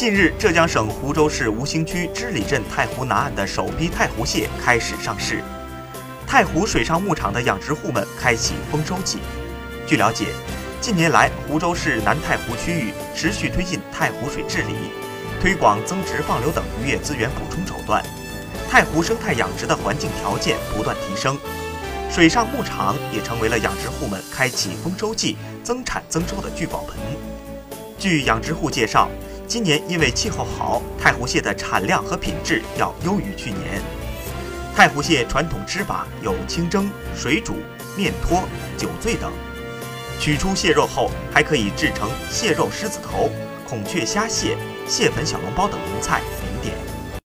近日，浙江省湖州市吴兴区织里镇太湖南岸的首批太湖蟹开始上市，太湖水上牧场的养殖户们开启丰收季。据了解，近年来湖州市南太湖区域持续推进太湖水治理，推广增殖放流等渔业资源补充手段，太湖生态养殖的环境条件不断提升，水上牧场也成为了养殖户们开启丰收季、增产增收的聚宝盆。据养殖户介绍。今年因为气候好，太湖蟹的产量和品质要优于去年。太湖蟹传统吃法有清蒸、水煮、面拖、酒醉等。取出蟹肉后，还可以制成蟹肉狮子头、孔雀虾蟹、蟹粉小笼包等名菜。